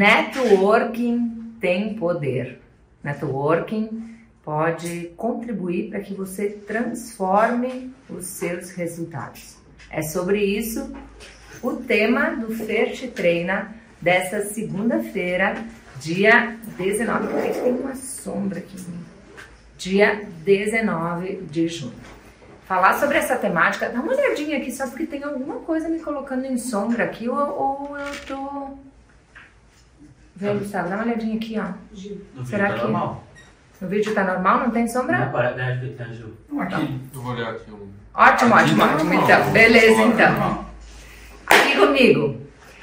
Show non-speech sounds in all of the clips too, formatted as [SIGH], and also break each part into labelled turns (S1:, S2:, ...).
S1: Networking tem poder. Networking pode contribuir para que você transforme os seus resultados. É sobre isso o tema do Fert Treina dessa segunda-feira, dia 19. Peraí, tem uma sombra aqui. Dia 19 de junho. Falar sobre essa temática, dá uma olhadinha aqui só porque tem alguma coisa me colocando em sombra aqui ou, ou eu tô Vem, Gustavo, dá uma olhadinha aqui, ó.
S2: No
S1: Será
S2: vídeo tá
S1: que-
S2: normal?
S1: No vídeo tá normal? Não tem sombra?
S2: Não, para, deve ter Ju.
S3: Aqui, eu vou olhar aqui. Um...
S1: Ótimo,
S3: Aqui
S1: ótimo,
S3: tá
S1: ótimo.
S3: normal.
S1: Então, beleza,
S3: Fora,
S1: então. Aqui comigo.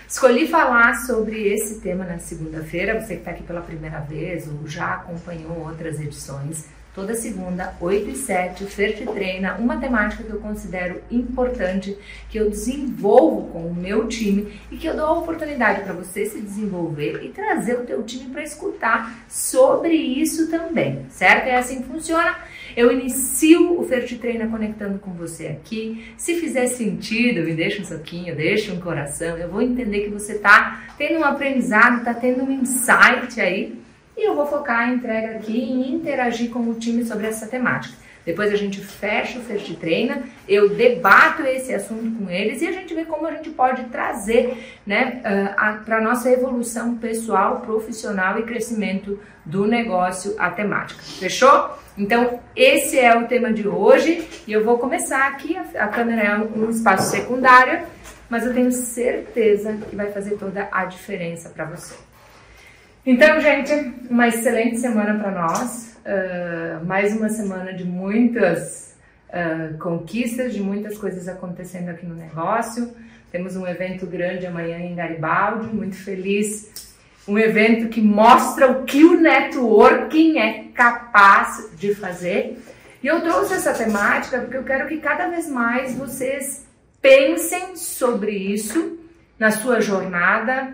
S1: Escolhi falar sobre esse tema na segunda-feira. Você que está aqui pela primeira vez ou já acompanhou outras edições. Toda segunda, 8 e 7, o Fer te treina uma temática que eu considero importante, que eu desenvolvo com o meu time e que eu dou a oportunidade para você se desenvolver e trazer o teu time para escutar sobre isso também, certo? É assim que funciona. Eu inicio o Fer te treina conectando com você aqui. Se fizer sentido, me deixa um soquinho, deixa um coração. Eu vou entender que você está tendo um aprendizado, está tendo um insight aí. E eu vou focar a entrega aqui em interagir com o time sobre essa temática. Depois a gente fecha o First Treina, eu debato esse assunto com eles e a gente vê como a gente pode trazer né, para a nossa evolução pessoal, profissional e crescimento do negócio a temática. Fechou? Então, esse é o tema de hoje e eu vou começar aqui. A, a câmera é um espaço secundário, mas eu tenho certeza que vai fazer toda a diferença para você. Então, gente, uma excelente semana para nós. Uh, mais uma semana de muitas uh, conquistas, de muitas coisas acontecendo aqui no negócio. Temos um evento grande amanhã em Garibaldi, muito feliz. Um evento que mostra o que o networking é capaz de fazer. E eu trouxe essa temática porque eu quero que cada vez mais vocês pensem sobre isso na sua jornada,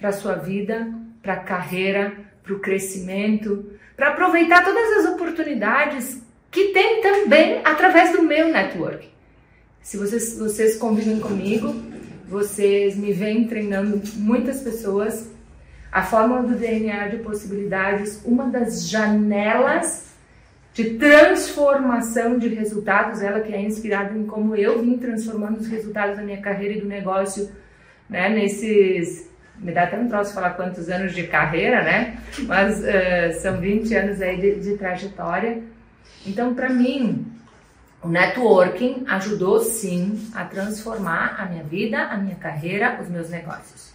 S1: para sua vida, para a carreira, para o crescimento, para aproveitar todas as oportunidades que tem também através do meu network. Se vocês, vocês convivem comigo, vocês me vêm treinando muitas pessoas. A fórmula do DNA de possibilidades, uma das janelas de transformação de resultados, ela que é inspirada em como eu vim transformando os resultados da minha carreira e do negócio, né, nesses me dá até um troço falar quantos anos de carreira, né? Mas uh, são 20 anos aí de, de trajetória. Então, para mim, o networking ajudou sim a transformar a minha vida, a minha carreira, os meus negócios.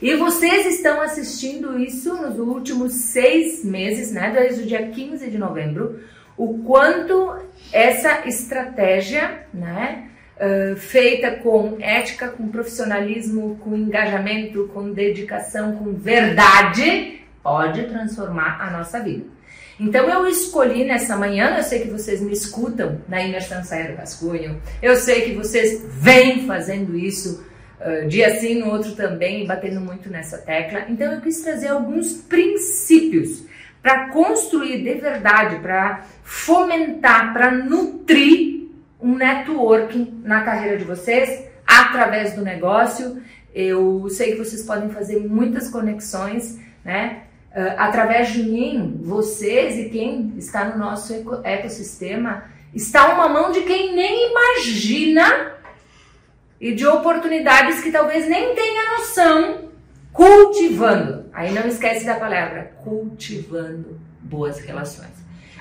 S1: E vocês estão assistindo isso nos últimos seis meses, né? Desde o dia 15 de novembro, o quanto essa estratégia, né? Uh, feita com ética, com profissionalismo, com engajamento, com dedicação, com verdade, pode transformar a nossa vida. Então eu escolhi nessa manhã, eu sei que vocês me escutam na imersão Saia do Rascunho, eu sei que vocês vêm fazendo isso uh, dia sim, no outro também, batendo muito nessa tecla. Então eu quis trazer alguns princípios para construir de verdade, para fomentar, para nutrir um networking na carreira de vocês através do negócio. Eu sei que vocês podem fazer muitas conexões, né? Uh, através de mim, vocês e quem está no nosso eco ecossistema está uma mão de quem nem imagina e de oportunidades que talvez nem tenha noção, cultivando. Aí não esquece da palavra cultivando boas relações.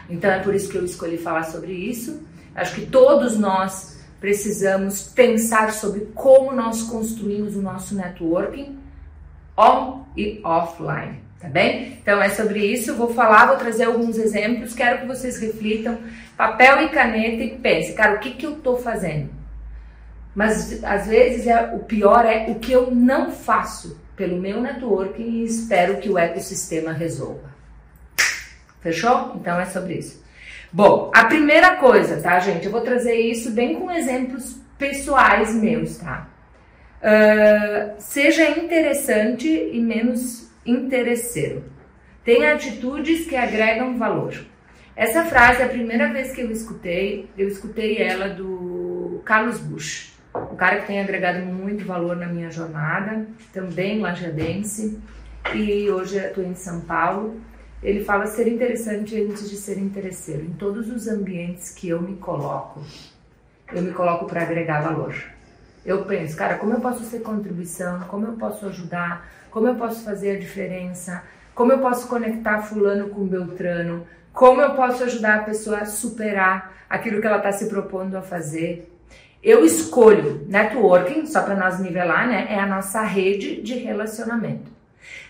S1: Então é por isso que eu escolhi falar sobre isso. Acho que todos nós precisamos pensar sobre como nós construímos o nosso networking on e offline, tá bem? Então é sobre isso, vou falar, vou trazer alguns exemplos, quero que vocês reflitam, papel e caneta e pensem, cara, o que que eu tô fazendo? Mas às vezes é, o pior é o que eu não faço pelo meu networking e espero que o ecossistema resolva. Fechou? Então é sobre isso. Bom, a primeira coisa, tá, gente? Eu vou trazer isso bem com exemplos pessoais meus, tá? Uh, seja interessante e menos interesseiro. Tenha atitudes que agregam valor. Essa frase, a primeira vez que eu escutei, eu escutei ela do Carlos Bush, um cara que tem agregado muito valor na minha jornada, também lajadense. e hoje estou em São Paulo. Ele fala ser interessante antes de ser interesseiro. Em todos os ambientes que eu me coloco, eu me coloco para agregar valor. Eu penso, cara, como eu posso ser contribuição? Como eu posso ajudar? Como eu posso fazer a diferença? Como eu posso conectar fulano com beltrano? Como eu posso ajudar a pessoa a superar aquilo que ela está se propondo a fazer? Eu escolho networking, só para nós nivelar, né? É a nossa rede de relacionamento.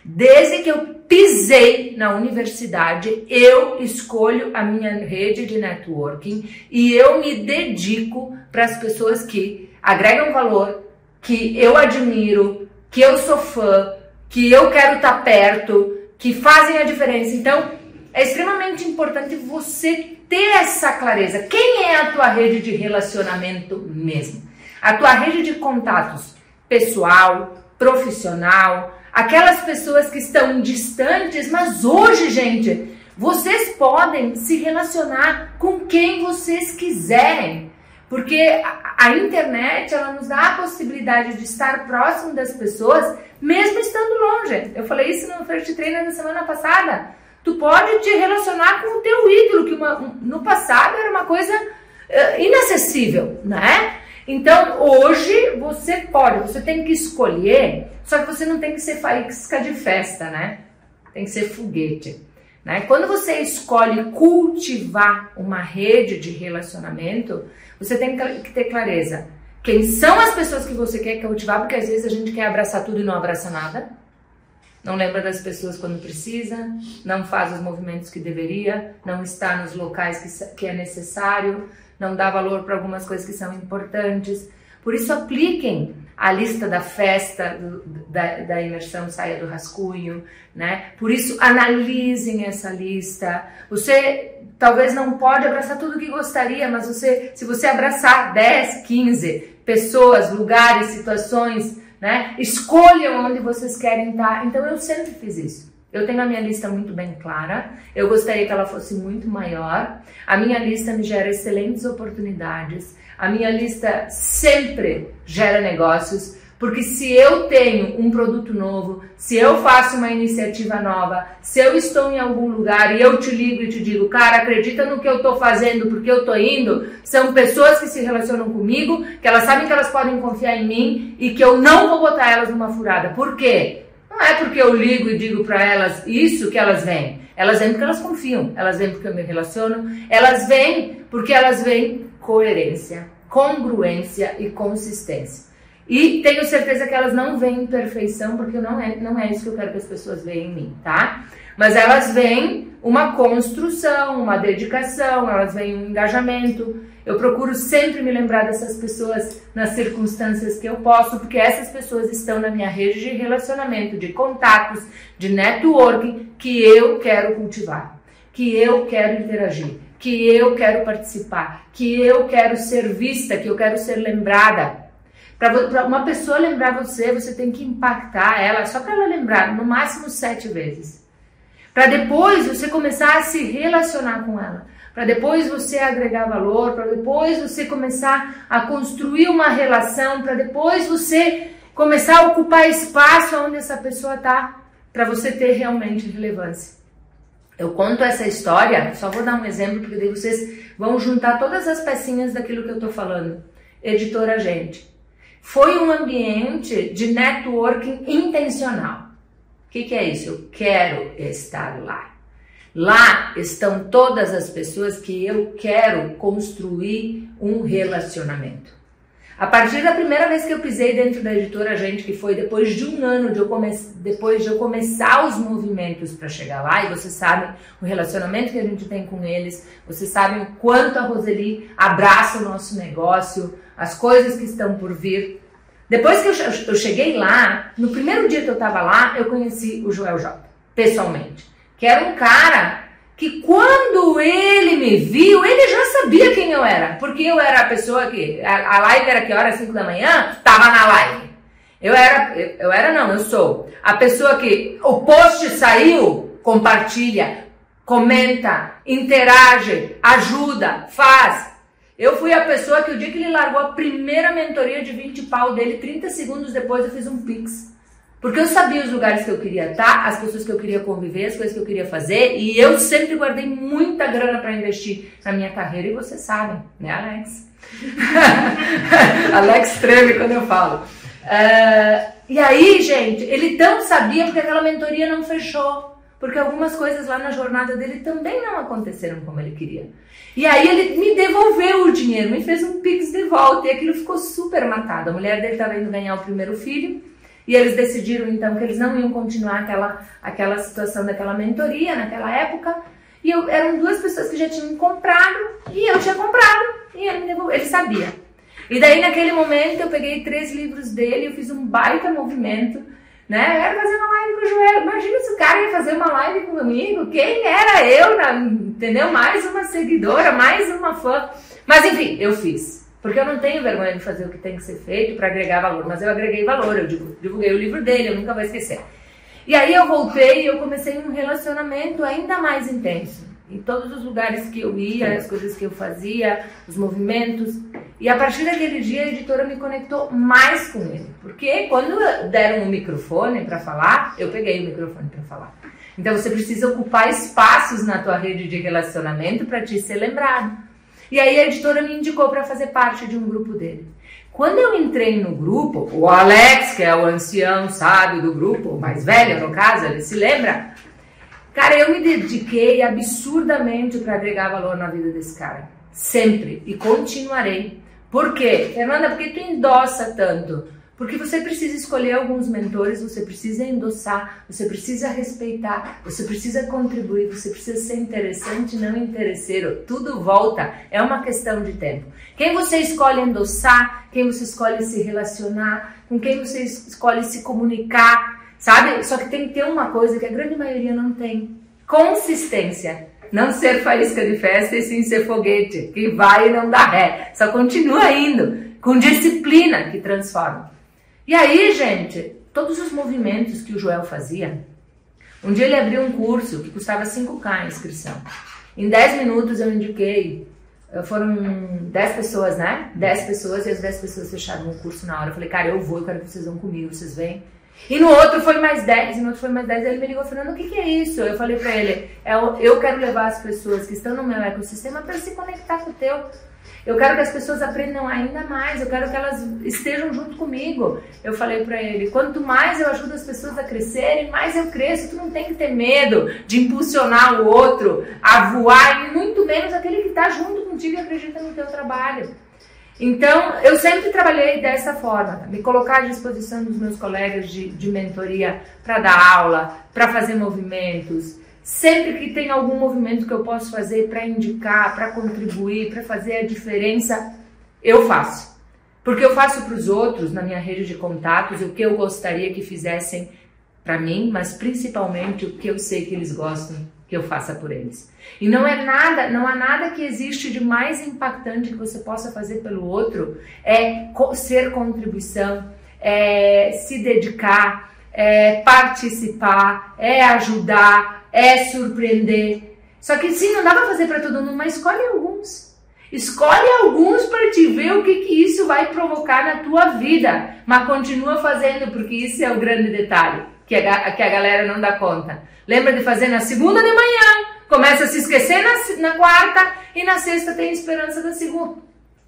S1: Desde que eu pisei na universidade, eu escolho a minha rede de networking e eu me dedico para as pessoas que agregam valor, que eu admiro, que eu sou fã, que eu quero estar tá perto, que fazem a diferença. Então, é extremamente importante você ter essa clareza. Quem é a tua rede de relacionamento mesmo? A tua rede de contatos pessoal, profissional, aquelas pessoas que estão distantes, mas hoje, gente, vocês podem se relacionar com quem vocês quiserem. Porque a, internet ela nos dá a possibilidade de estar próximo das pessoas, mesmo estando longe. Eu falei isso no First Trainer na semana passada tu pode te relacionar com o teu ídolo, que uma, no passado era uma coisa uh, inacessível, né? Então, hoje você pode, você tem que escolher, só que você não tem que ser faísca de festa, né? Tem que ser foguete. Né? Quando você escolhe cultivar uma rede de relacionamento, você tem que ter clareza. Quem são as pessoas que você quer cultivar, porque às vezes a gente quer abraçar tudo e não abraça nada não lembra das pessoas quando precisa, não faz os movimentos que deveria, não está nos locais que, é necessário, não dá valor para algumas coisas que são importantes. Por isso, apliquem a lista da festa, do, da, da, imersão saia do rascunho, né? Por isso, analisem essa lista. Você talvez não pode abraçar tudo que gostaria, mas você, se você abraçar 10, 15 pessoas, lugares, situações, né? Escolham onde vocês querem estar. Então eu sempre fiz isso. Eu tenho a minha lista muito bem clara. Eu gostaria que ela fosse muito maior. A minha lista me gera excelentes oportunidades. A minha lista sempre gera negócios. Porque se eu tenho um produto novo, se eu faço uma iniciativa nova, se eu estou em algum lugar e eu te ligo e te digo, cara, acredita no que eu estou fazendo porque eu estou indo, são pessoas que se relacionam comigo, que elas sabem que elas podem confiar em mim e que eu não vou botar elas numa furada. Por quê? Não é porque eu ligo e digo para elas isso que elas vêm. Elas vêm porque elas confiam, elas vêm porque eu me relaciono, elas vêm porque elas vêm coerência, congruência e consistência. E tenho certeza que elas não veem perfeição, porque não é, não é isso que eu quero que as pessoas vejam em mim, tá? Mas elas veem uma construção, uma dedicação, elas veem um engajamento. Eu procuro sempre me lembrar dessas pessoas nas circunstâncias que eu posso, porque essas pessoas estão na minha rede de relacionamento, de contatos, de networking que eu quero cultivar, que eu quero interagir, que eu quero participar, que eu quero ser vista, que eu quero ser lembrada. Para uma pessoa lembrar você, você tem que impactar ela, só para ela lembrar, no máximo sete vezes. Para depois você começar a se relacionar com ela. Para depois você agregar valor, para depois você começar a construir uma relação, para depois você começar a ocupar espaço onde essa pessoa está, para você ter realmente relevância. Eu conto essa história, só vou dar um exemplo, porque daí vocês vão juntar todas as pecinhas daquilo que eu estou falando. Editora Gente foi um ambiente de networking intencional. O que, que é isso? Eu quero estar lá. Lá estão todas as pessoas que eu quero construir um relacionamento. A partir da primeira vez que eu pisei dentro da editora Gente, que foi depois de um ano de eu, depois de eu começar os movimentos para chegar lá, e vocês sabem o relacionamento que a gente tem com eles, vocês sabem o quanto a Roseli abraça o nosso negócio, as coisas que estão por vir. Depois que eu cheguei lá, no primeiro dia que eu estava lá, eu conheci o Joel J, pessoalmente. Que era um cara que quando ele me viu, ele já sabia quem eu era. Porque eu era a pessoa que. A, a live era que hora? 5 da manhã? Tava na live. Eu era, eu, eu era não, eu sou a pessoa que o post saiu, compartilha, comenta, interage, ajuda, faz. Eu fui a pessoa que o dia que ele largou a primeira mentoria de 20 pau dele, 30 segundos depois eu fiz um pix. Porque eu sabia os lugares que eu queria estar, as pessoas que eu queria conviver, as coisas que eu queria fazer, e eu sempre guardei muita grana para investir na minha carreira, e vocês sabem, né, Alex? [LAUGHS] Alex treme quando eu falo. Uh, e aí, gente, ele tão sabia porque aquela mentoria não fechou. Porque algumas coisas lá na jornada dele também não aconteceram como ele queria. E aí ele me devolveu o dinheiro, me fez um pix de volta e aquilo ficou super matado. A mulher dele estava indo ganhar o primeiro filho e eles decidiram então que eles não iam continuar aquela, aquela situação daquela mentoria naquela época. E eu, eram duas pessoas que já tinham comprado e eu tinha comprado e ele ele sabia. E daí naquele momento eu peguei três livros dele, eu fiz um baita movimento né? Eu era fazer uma live com o Joel. Imagina se o cara ia fazer uma live comigo. Quem era eu, na, entendeu? Mais uma seguidora, mais uma fã. Mas enfim, eu fiz. Porque eu não tenho vergonha de fazer o que tem que ser feito para agregar valor. Mas eu agreguei valor, eu divulguei o livro dele, eu nunca vou esquecer. E aí eu voltei e eu comecei um relacionamento ainda mais intenso. Em todos os lugares que eu ia, as coisas que eu fazia, os movimentos. E a partir daquele dia a editora me conectou mais com ele. Porque quando deram um microfone para falar, eu peguei o microfone para falar. Então você precisa ocupar espaços na tua rede de relacionamento para te ser lembrado. E aí a editora me indicou para fazer parte de um grupo dele. Quando eu entrei no grupo, o Alex, que é o ancião sábio do grupo, o mais velho no caso, ele se lembra, Cara, eu me dediquei absurdamente para agregar valor na vida desse cara. Sempre. E continuarei. Por quê? Fernanda, por que tu endossa tanto? Porque você precisa escolher alguns mentores, você precisa endossar, você precisa respeitar, você precisa contribuir, você precisa ser interessante, não interesseiro. Tudo volta, é uma questão de tempo. Quem você escolhe endossar, quem você escolhe se relacionar, com quem você escolhe se comunicar, Sabe? Só que tem que ter uma coisa que a grande maioria não tem: consistência. Não ser faísca de festa e sim ser foguete, que vai e não dá ré. Só continua indo, com disciplina que transforma. E aí, gente, todos os movimentos que o Joel fazia. Um dia ele abriu um curso que custava 5K a inscrição. Em 10 minutos eu indiquei, eh, foram 10 pessoas, né? 10 pessoas e as 10 pessoas fecharam o curso na hora. Eu falei, cara, eu vou, eu quero que vocês vão comigo, vocês vêm. E no outro foi mais 10, e no outro foi mais 10. Ele me ligou falando: o que, que é isso? Eu falei pra ele: é, eu quero levar as pessoas que estão no meu ecossistema para se conectar com o teu. Eu quero que as pessoas aprendam ainda mais, eu quero que elas estejam junto comigo. Eu falei para ele: quanto mais eu ajudo as pessoas a crescerem, mais eu cresço. Tu não tem que ter medo de impulsionar o outro a voar, e muito menos aquele que está junto contigo e acredita no teu trabalho. Então, eu sempre trabalhei dessa forma, me colocar à disposição dos meus colegas de, de mentoria para dar aula, para fazer movimentos. Sempre que tem algum movimento que eu posso fazer para indicar, para contribuir, para fazer a diferença, eu faço. Porque eu faço para os outros, na minha rede de contatos, o que eu gostaria que fizessem para mim, mas principalmente o que eu sei que eles gostam que eu faça por eles. E não é nada, não há nada que existe de mais impactante que você possa fazer pelo outro é ser contribuição, é se dedicar, é participar, é ajudar, é surpreender. Só que sim, não dá para fazer para todo mundo, mas escolhe alguns. Escolhe alguns para te ver o que, que isso vai provocar na tua vida. Mas continua fazendo, porque isso é o grande detalhe que a, que a galera não dá conta. Lembra de fazer na segunda de manhã, começa a se esquecer na, na quarta e na sexta tem esperança da segunda.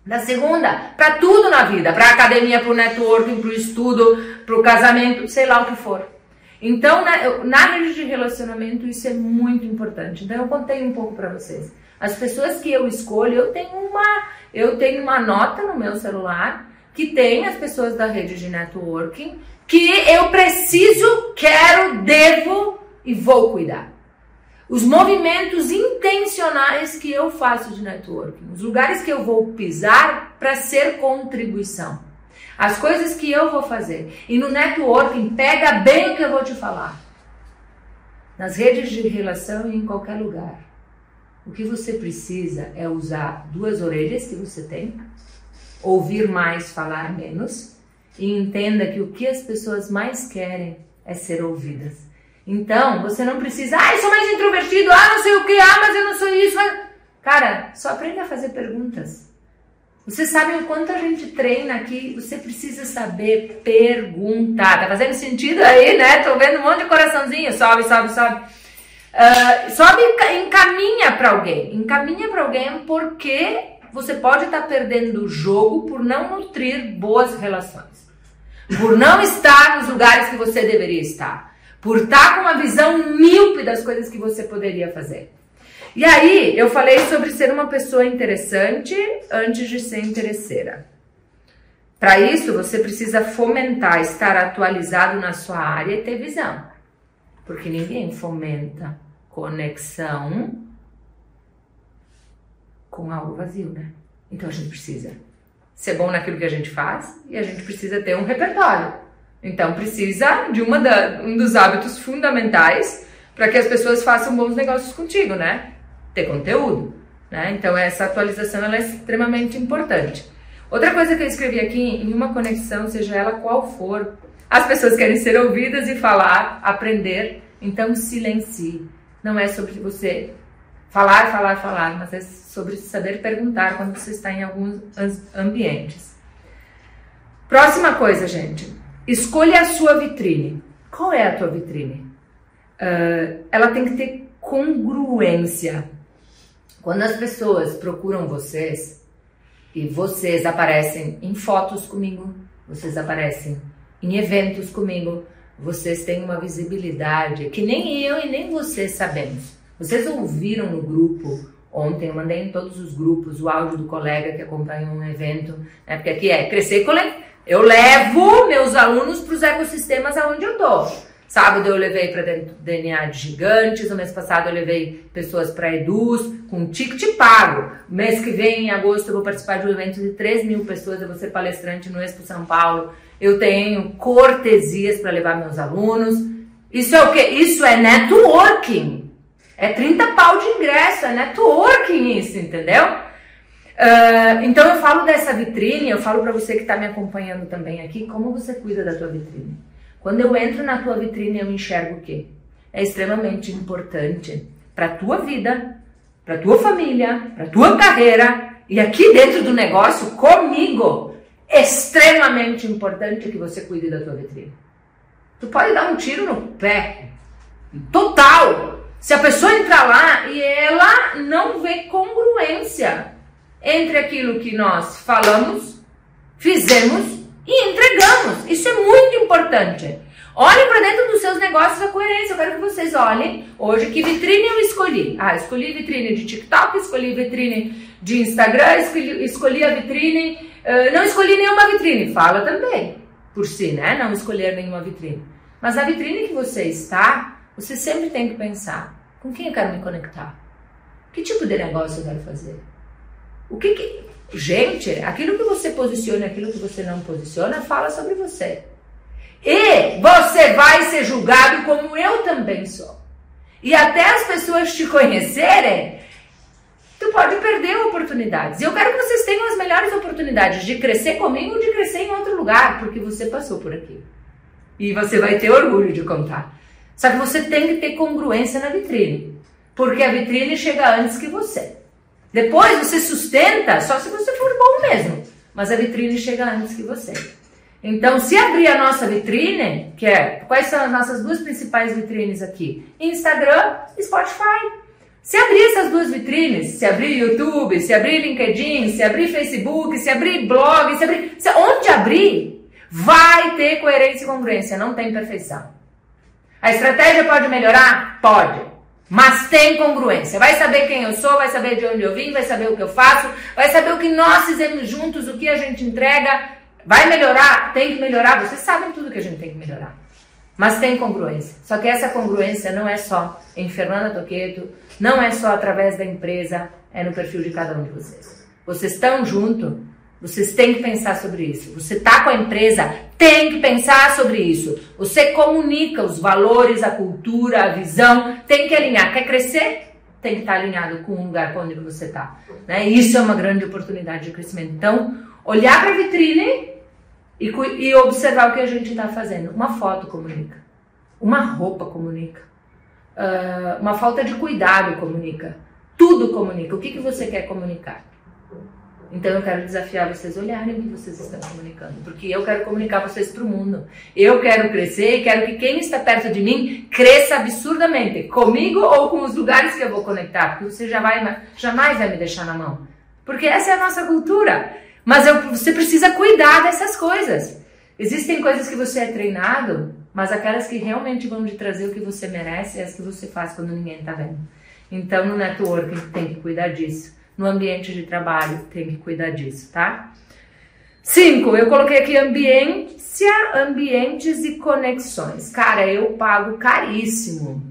S1: Da segunda, para tudo na vida, para academia, para o networking, para o estudo, para o casamento, sei lá o que for. Então, na, na rede de relacionamento, isso é muito importante. Então, eu contei um pouco para vocês. As pessoas que eu escolho, eu tenho uma, eu tenho uma nota no meu celular que tem as pessoas da rede de networking que eu preciso, quero, devo e vou cuidar. Os movimentos intencionais que eu faço de networking, os lugares que eu vou pisar para ser contribuição. As coisas que eu vou fazer. E no networking, pega bem o que eu vou te falar. Nas redes de relação e em qualquer lugar. O que você precisa é usar duas orelhas que você tem, ouvir mais, falar menos, e entenda que o que as pessoas mais querem é ser ouvidas. Então, você não precisa, ah, eu sou mais introvertido, ah, não sei o que, ah, mas eu não sou isso. Cara, só aprenda a fazer perguntas. Você sabe o quanto a gente treina aqui? Você precisa saber perguntar. Tá fazendo sentido aí, né? Tô vendo um monte de coraçãozinho. Sobe, sobe, sobe. Uh, sobe e encaminha para alguém. Encaminha para alguém porque você pode estar tá perdendo o jogo por não nutrir boas relações. Por não estar nos lugares que você deveria estar. Por estar com uma visão míope das coisas que você poderia fazer. E aí, eu falei sobre ser uma pessoa interessante antes de ser interesseira. Para isso, você precisa fomentar, estar atualizado na sua área e ter visão. Porque ninguém fomenta conexão com algo vazio, né? Então a gente precisa ser bom naquilo que a gente faz e a gente precisa ter um repertório. Então precisa de uma da, um dos hábitos fundamentais para que as pessoas façam bons negócios contigo, né? Ter conteúdo, né? Então essa atualização ela é extremamente importante. Outra coisa que eu escrevi aqui em uma conexão, seja ela qual for, as pessoas querem ser ouvidas e falar, aprender, então silencie. Não é sobre você falar, falar, falar, mas é sobre saber perguntar quando você está em alguns ambientes. Próxima coisa, gente. Escolha a sua vitrine. Qual é a tua vitrine? Uh, ela tem que ter congruência. Quando as pessoas procuram vocês e vocês aparecem em fotos comigo, vocês aparecem em eventos comigo, vocês têm uma visibilidade que nem eu e nem vocês sabemos. Vocês ouviram no grupo ontem, eu mandei em todos os grupos o áudio do colega que acompanhou um evento, né? Porque aqui é crescer e Eu levo meus alunos para os ecossistemas aonde eu tô. Sábado eu levei para DNA de gigantes, no mês passado eu levei pessoas para Eduz, com ticket pago. Mês que vem, em agosto, eu vou participar de um evento de 3 mil pessoas, eu vou ser palestrante no Expo São Paulo eu tenho cortesias para levar meus alunos. Isso é o que? Isso é networking. É 30 pau de ingresso, é networking isso, entendeu? Uh, então eu falo dessa vitrine, eu falo para você que está me acompanhando também aqui, como você cuida da tua vitrine. Quando eu entro na tua vitrine, eu enxergo o quê? É extremamente importante para tua vida, para tua família, para tua carreira e aqui dentro do negócio comigo extremamente importante que você cuide da tua vitrine. Tu pode dar um tiro no pé, total. Se a pessoa entrar lá e ela não vê congruência entre aquilo que nós falamos, fizemos e entregamos. Isso é muito importante. Olhem para dentro dos seus negócios a coerência. Eu quero que vocês olhem hoje que vitrine eu escolhi. Ah, escolhi vitrine de TikTok, escolhi vitrine de Instagram, escolhi, escolhi a vitrine ah, não escolhi nenhuma vitrine, fala também por si, né? Não escolher nenhuma vitrine. Mas na vitrine que você está, você sempre tem que pensar: com quem eu quero me conectar? Que tipo de negócio eu quero fazer? O que que. Gente, aquilo que você posiciona e aquilo que você não posiciona fala sobre você. E você vai ser julgado como eu também sou. E até as pessoas te conhecerem, tu pode perder oportunidades. E eu quero que vocês tenham as melhores oportunidades de crescer comigo ou de crescer em outro lugar, porque você passou por aqui. E você vai ter orgulho de contar. Só que você tem que ter congruência na vitrine, porque a vitrine chega antes que você. Depois você sustenta só se você for bom mesmo, mas a vitrine chega antes que você. Então, se abrir a nossa vitrine, que é quais são as nossas duas principais vitrines aqui? Instagram e Spotify. Se abrir essas duas vitrines, se abrir YouTube, se abrir LinkedIn, se abrir Facebook, se abrir blog, se abrir. Se, onde abrir, vai ter coerência e congruência, não tem perfeição. A estratégia pode melhorar? Pode. Mas tem congruência. Vai saber quem eu sou, vai saber de onde eu vim, vai saber o que eu faço, vai saber o que nós fizemos juntos, o que a gente entrega. Vai melhorar? Tem que melhorar. Vocês sabem tudo que a gente tem que melhorar. Mas tem congruência. Só que essa congruência não é só em Fernanda Toqueto, não é só através da empresa, é no perfil de cada um de vocês. Vocês estão junto, vocês têm que pensar sobre isso. Você está com a empresa, tem que pensar sobre isso. Você comunica os valores, a cultura, a visão, tem que alinhar. Quer crescer? Tem que estar tá alinhado com o lugar onde você está. Né? Isso é uma grande oportunidade de crescimento. Então, olhar para a vitrine e, e observar o que a gente está fazendo. Uma foto comunica, uma roupa comunica, uh, uma falta de cuidado comunica, tudo comunica. O que, que você quer comunicar? Então eu quero desafiar vocês a olharem o que vocês estão comunicando, porque eu quero comunicar vocês para o mundo. Eu quero crescer e quero que quem está perto de mim cresça absurdamente, comigo ou com os lugares que eu vou conectar, porque você já vai, jamais vai me deixar na mão. Porque essa é a nossa cultura. Mas eu, você precisa cuidar dessas coisas. Existem coisas que você é treinado, mas aquelas que realmente vão te trazer o que você merece é as que você faz quando ninguém está vendo. Então, no networking tem que cuidar disso no ambiente de trabalho, tem que cuidar disso, tá? Cinco, eu coloquei aqui ambiência, ambientes e conexões. Cara, eu pago caríssimo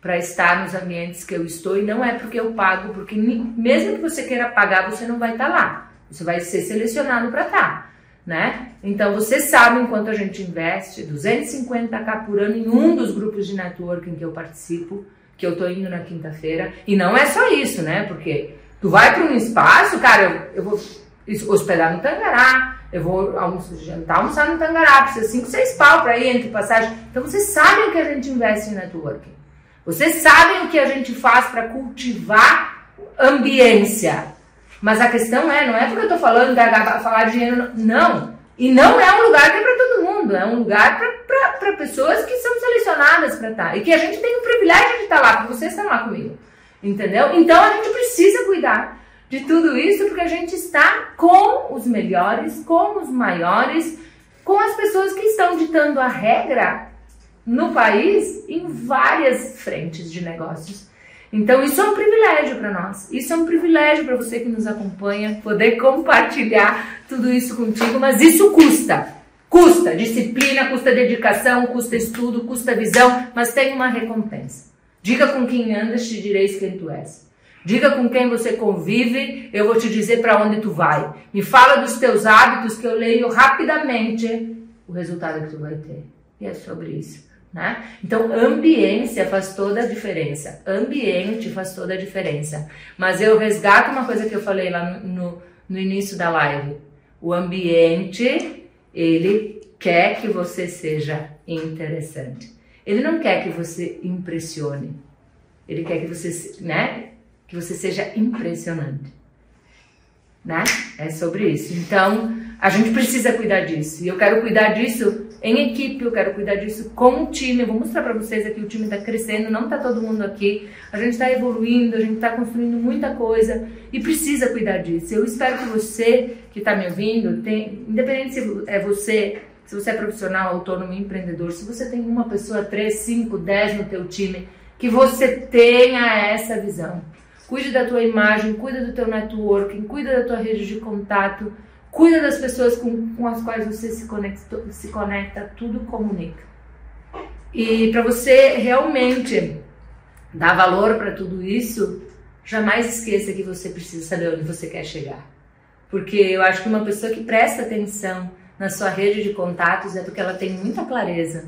S1: para estar nos ambientes que eu estou e não é porque eu pago, porque mesmo que você queira pagar, você não vai estar tá lá. Você vai ser selecionado para estar, tá, né? Então você sabe quanto a gente investe 250k por ano em um dos grupos de networking que eu participo, que eu tô indo na quinta-feira. E não é só isso, né? Porque Tu vai para um espaço, cara, eu, eu vou hospedar no Tangará, eu vou almoçar, jantar, almoçar no Tangará, precisa 5, 6 pau para ir entre passagem. Então vocês sabem o que a gente investe em networking. Vocês sabem o que a gente faz para cultivar ambiência. Mas a questão é, não é porque eu estou falando, falar de dinheiro, não. E não é um lugar que é para todo mundo, é um lugar para pessoas que são selecionadas para estar. Tá. E que a gente tem o privilégio de estar tá lá, porque vocês estão lá comigo. Entendeu? Então a gente precisa cuidar de tudo isso porque a gente está com os melhores, com os maiores, com as pessoas que estão ditando a regra no país em várias frentes de negócios. Então isso é um privilégio para nós. Isso é um privilégio para você que nos acompanha poder compartilhar tudo isso contigo, mas isso custa. Custa disciplina, custa dedicação, custa estudo, custa visão, mas tem uma recompensa. Diga com quem andas, te direis quem tu és. Diga com quem você convive, eu vou te dizer para onde tu vai. Me fala dos teus hábitos que eu leio rapidamente o resultado que tu vai ter. E é sobre isso. Né? Então, ambiência faz toda a diferença. Ambiente faz toda a diferença. Mas eu resgato uma coisa que eu falei lá no, no, início da live. O ambiente, ele quer que você seja interessante. Ele não quer que você impressione. Ele quer que você, né, que você seja impressionante. Né? É sobre isso. Então, a gente precisa cuidar disso. E eu quero cuidar disso em equipe, eu quero cuidar disso com o time. Eu vou mostrar para vocês aqui: o time está crescendo, não está todo mundo aqui. A gente está evoluindo, a gente está construindo muita coisa e precisa cuidar disso. Eu espero que você que está me ouvindo, tem, independente se é você se você é profissional, autônomo, empreendedor, se você tem uma pessoa, três, cinco, dez no teu time, que você tenha essa visão. Cuide da tua imagem, cuida do teu networking, cuida da tua rede de contato, cuida das pessoas com, com as quais você se conecta, se conecta, tudo comunica. E para você realmente dar valor para tudo isso, jamais esqueça que você precisa saber onde você quer chegar. Porque eu acho que uma pessoa que presta atenção na sua rede de contatos é porque ela tem muita clareza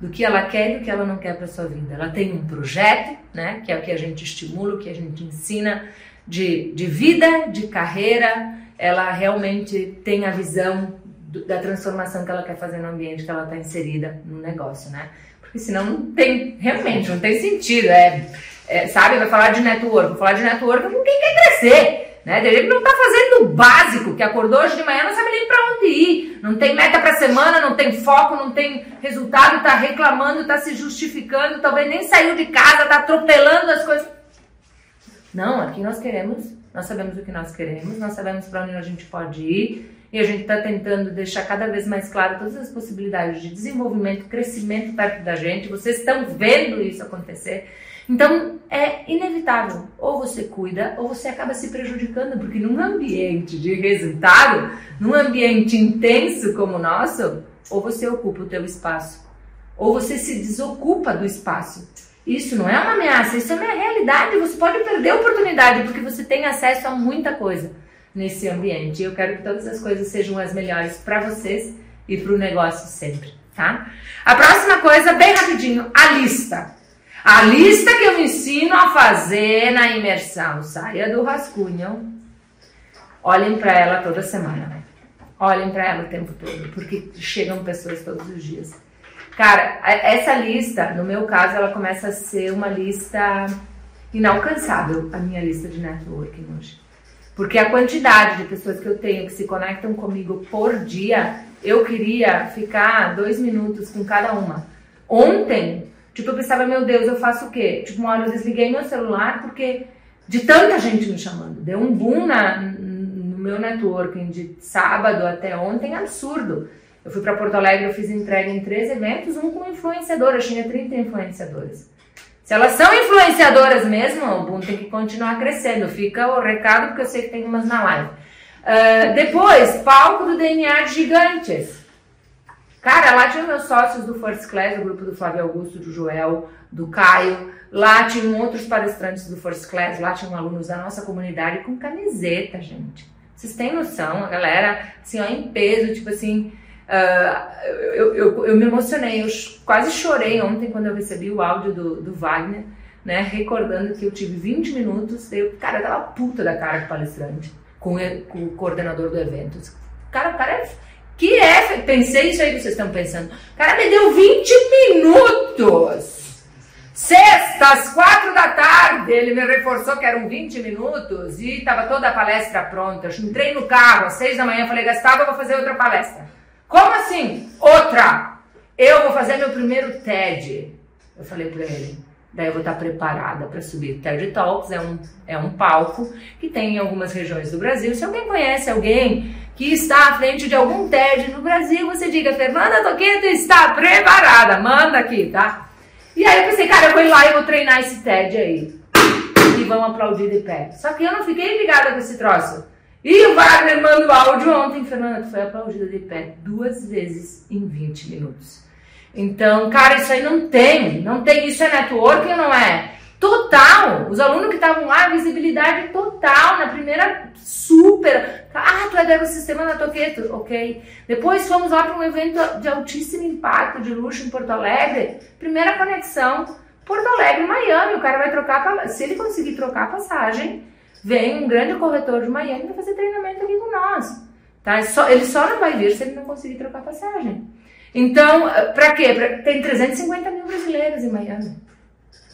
S1: do que ela quer e do que ela não quer para sua vida. Ela tem um projeto, né, que é o que a gente estimula, o que a gente ensina de, de vida, de carreira. Ela realmente tem a visão do, da transformação que ela quer fazer no ambiente que ela está inserida no negócio, né? Porque senão não tem, realmente, não tem sentido. É, é, sabe, vai falar de network, vou falar de network quem quer crescer. Né? Que não está fazendo o básico, que acordou hoje de manhã não sabe nem para onde ir, não tem meta para semana, não tem foco, não tem resultado, está reclamando, está se justificando, talvez nem saiu de casa, está atropelando as coisas. Não, aqui nós queremos, nós sabemos o que nós queremos, nós sabemos para onde a gente pode ir e a gente está tentando deixar cada vez mais claro todas as possibilidades de desenvolvimento, crescimento perto da gente. Vocês estão vendo isso acontecer. Então é inevitável, ou você cuida ou você acaba se prejudicando, porque num ambiente de resultado, num ambiente intenso como o nosso, ou você ocupa o teu espaço, ou você se desocupa do espaço. Isso não é uma ameaça, isso é uma realidade. Você pode perder a oportunidade porque você tem acesso a muita coisa nesse ambiente. Eu quero que todas as coisas sejam as melhores para vocês e para o negócio sempre, tá? A próxima coisa, bem rapidinho, a lista. A lista que eu ensino a fazer na imersão, saia do rascunho. Olhem para ela toda semana. Olhem para ela o tempo todo, porque chegam pessoas todos os dias. Cara, essa lista, no meu caso, ela começa a ser uma lista inalcançável, a minha lista de networking hoje. Porque a quantidade de pessoas que eu tenho que se conectam comigo por dia, eu queria ficar dois minutos com cada uma. Ontem, tipo, eu pensava, meu Deus, eu faço o quê? Tipo, uma hora eu desliguei meu celular porque de tanta gente me chamando. Deu um boom na, no meu networking de sábado até ontem, absurdo. Eu fui para Porto Alegre, eu fiz entrega em três eventos, um com influenciadoras, tinha 30 influenciadoras. Se elas são influenciadoras mesmo, o boom tem que continuar crescendo. Fica o recado, porque eu sei que tem umas na live. Uh, depois, palco do DNA Gigantes. Cara, lá tinha meus sócios do First Class, do grupo do Flávio Augusto, do Joel, do Caio. Lá tinham outros palestrantes do First Class, lá tinham alunos da nossa comunidade com camiseta, gente. Vocês têm noção? A galera, assim, ó, em peso, tipo assim, Uh, eu, eu, eu, me emocionei, eu quase chorei ontem quando eu recebi o áudio do, do Wagner, né, recordando que eu tive 20 minutos, eu, cara, eu tava puta da cara com o palestrante, com, com o coordenador do evento. Cara, o cara é, que é, pensei isso aí que vocês estão pensando, o cara me deu 20 minutos, sexta, às quatro da tarde, ele me reforçou que eram 20 minutos e tava toda a palestra pronta, eu entrei no carro às seis da manhã, falei, Gastavo, eu vou fazer outra palestra. Como assim? Outra! Eu vou fazer meu primeiro TED. Eu falei para ele. Daí eu vou estar preparada para subir. TED Talks é um, é um palco que tem em algumas regiões do Brasil. Se alguém conhece alguém que está à frente de algum TED no Brasil, você diga, Fernanda Toqueto está preparada. Manda aqui, tá? E aí eu pensei, cara, eu vou ir lá e vou treinar esse TED aí. E vão aplaudir de pé. Só que eu não fiquei ligada com esse troço. E o Wagner manda o áudio ontem, Fernanda, que foi aplaudida de pé duas vezes em 20 minutos. Então, cara, isso aí não tem, não tem, isso é networking ou não é? Total! Os alunos que estavam lá, visibilidade total, na primeira super. Ah, tu é do ecossistema da Toqueto, ok. Depois fomos lá para um evento de altíssimo impacto, de luxo em Porto Alegre. Primeira conexão, Porto Alegre, Miami. O cara vai trocar, se ele conseguir trocar a passagem, vem um grande corretor de Miami para fazer treinamento aqui com nós. Tá? Ele só não vai vir se ele não conseguir trocar passagem. Então, para quê? Pra, tem 350 mil brasileiros em Miami.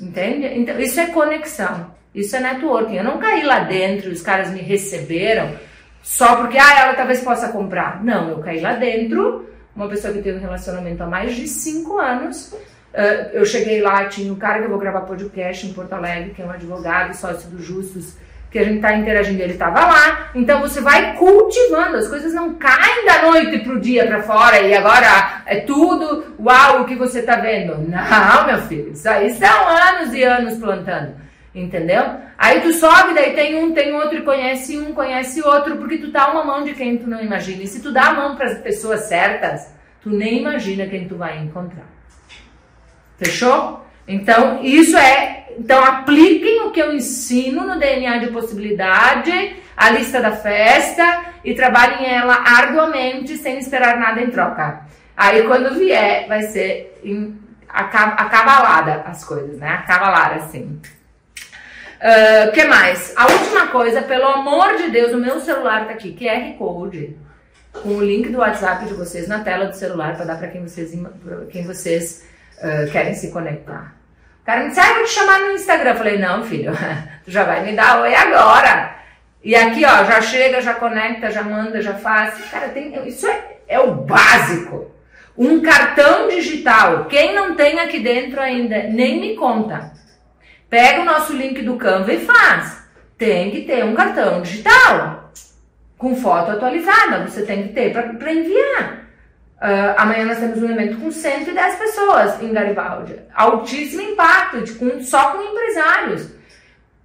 S1: Entende? Então, isso é conexão. Isso é networking. Eu não caí lá dentro, os caras me receberam só porque ah, ela talvez possa comprar. Não, eu caí lá dentro, uma pessoa que teve um relacionamento há mais de 5 anos. Uh, eu cheguei lá, tinha um cara que eu vou gravar podcast em Porto Alegre, que é um advogado, sócio do Justus, que a gente está interagindo, ele estava lá. Então você vai cultivando, as coisas não caem da noite para o dia para fora e agora é tudo uau o que você está vendo. Não, meu filho, isso aí são anos e anos plantando. Entendeu? Aí tu sobe, daí tem um, tem outro, e conhece um, conhece outro, porque tu dá uma mão de quem tu não imagina. E se tu dá a mão para as pessoas certas, tu nem imagina quem tu vai encontrar. Fechou? Então, isso é. Então, apliquem o que eu ensino no DNA de possibilidade, a lista da festa, e trabalhem ela arduamente, sem esperar nada em troca. Aí, quando vier, vai ser em, acavalada as coisas, né? Acavalar assim. O uh, que mais? A última coisa, pelo amor de Deus, o meu celular tá aqui, QR Code, com o link do WhatsApp de vocês na tela do celular para dar para quem vocês, quem vocês uh, querem se conectar. O cara me disse, ah, vou te chamar no Instagram. Eu falei, não, filho, [LAUGHS] tu já vai me dar oi agora. E aqui, ó, já chega, já conecta, já manda, já faz. Cara, tem, isso é, é o básico. Um cartão digital. Quem não tem aqui dentro ainda, nem me conta. Pega o nosso link do Canva e faz. Tem que ter um cartão digital. Com foto atualizada. Você tem que ter para enviar. Uh, amanhã nós temos um evento com 110 pessoas em Garibaldi. Altíssimo impacto, de, com, só com empresários.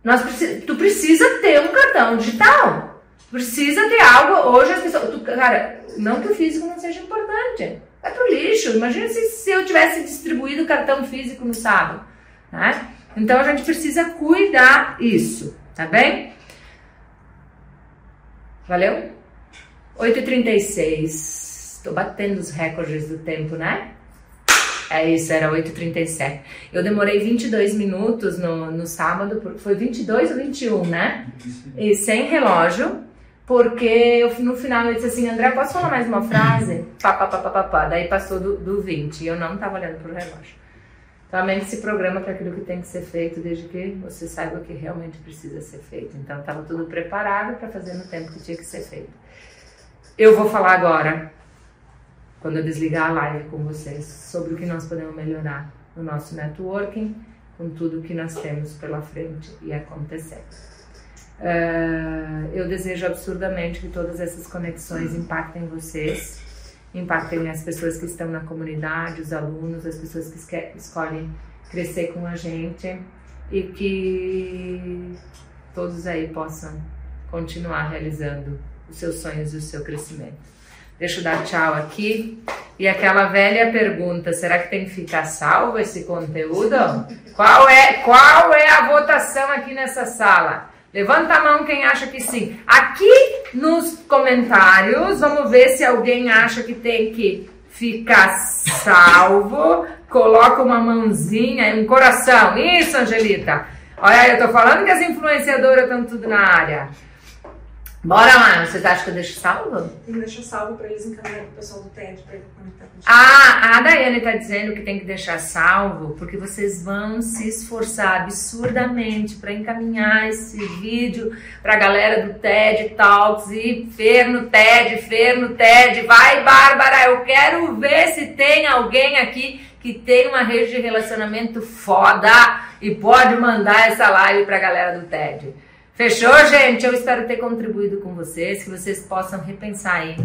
S1: Nós preci tu precisa ter um cartão digital. Precisa ter algo. Hoje as pessoas. Tu, cara, não que o físico não seja importante. Vai pro lixo. Imagina se, se eu tivesse distribuído cartão físico no sábado. Né? Então a gente precisa cuidar isso, tá bem? Valeu? 8h36. Tô batendo os recordes do tempo, né? É isso, era 8h37. Eu demorei 22 minutos no, no sábado, foi 22 ou 21, né? E sem relógio, porque eu, no final eu disse assim, André, posso falar mais uma frase? [COUGHS] Pá, pá, pá, pá, pá, pá. Daí passou do, do 20 e eu não tava olhando pro relógio. Tua mente se programa para aquilo que tem que ser feito desde que você saiba que realmente precisa ser feito. Então estava tudo preparado para fazer no tempo que tinha que ser feito. Eu vou falar agora, quando eu desligar a live com vocês, sobre o que nós podemos melhorar no nosso networking, com tudo que nós temos pela frente e acontecendo. Uh, eu desejo absurdamente que todas essas conexões impactem vocês impactem as pessoas que estão na comunidade, os alunos, as pessoas que escolhem crescer com a gente e que todos aí possam continuar realizando os seus sonhos e o seu crescimento. Deixa eu dar tchau aqui. E aquela velha pergunta: será que tem que ficar salvo esse conteúdo? Qual é, qual é a votação aqui nessa sala? Levanta a mão quem acha que sim. Aqui nos comentários, vamos ver se alguém acha que tem que ficar salvo. Coloca uma mãozinha, um coração. Isso, Angelita. Olha, eu tô falando que as influenciadoras estão tudo na área. Bora lá, você acha que eu deixo salvo?
S2: Deixa salvo para eles encaminharem pro pessoal do TED para conectar contigo.
S1: Ah, a Daiane tá dizendo que tem que deixar salvo porque vocês vão se esforçar absurdamente para encaminhar esse vídeo para a galera do TED Talks e Fer no TED, Fer no TED. Vai, Bárbara, eu quero ver se tem alguém aqui que tem uma rede de relacionamento foda e pode mandar essa live para a galera do TED. Fechou, gente? Eu espero ter contribuído com vocês, que vocês possam repensar aí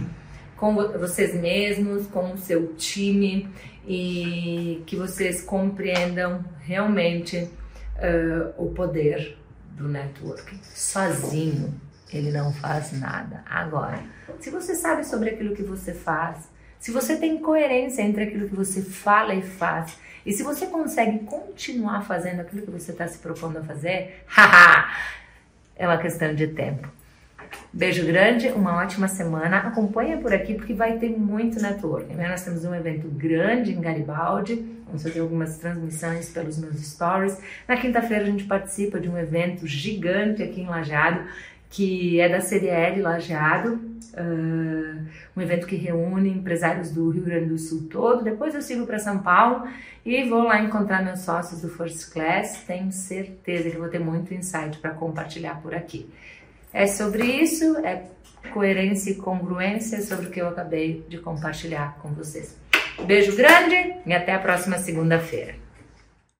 S1: com vocês mesmos, com o seu time e que vocês compreendam realmente uh, o poder do networking. Sozinho, ele não faz nada. Agora, se você sabe sobre aquilo que você faz, se você tem coerência entre aquilo que você fala e faz, e se você consegue continuar fazendo aquilo que você está se propondo a fazer, [LAUGHS] haha! É uma questão de tempo. Beijo grande, uma ótima semana. Acompanha por aqui porque vai ter muito networking. Né? Nós temos um evento grande em Garibaldi. Vamos fazer algumas transmissões pelos meus stories. Na quinta-feira a gente participa de um evento gigante aqui em Lajeado, que é da CDL Lajeado. Uh, um evento que reúne empresários do Rio Grande do Sul todo. Depois eu sigo para São Paulo e vou lá encontrar meus sócios do First Class. Tenho certeza que vou ter muito insight para compartilhar por aqui. É sobre isso, é coerência e congruência sobre o que eu acabei de compartilhar com vocês. Beijo grande e até a próxima segunda-feira.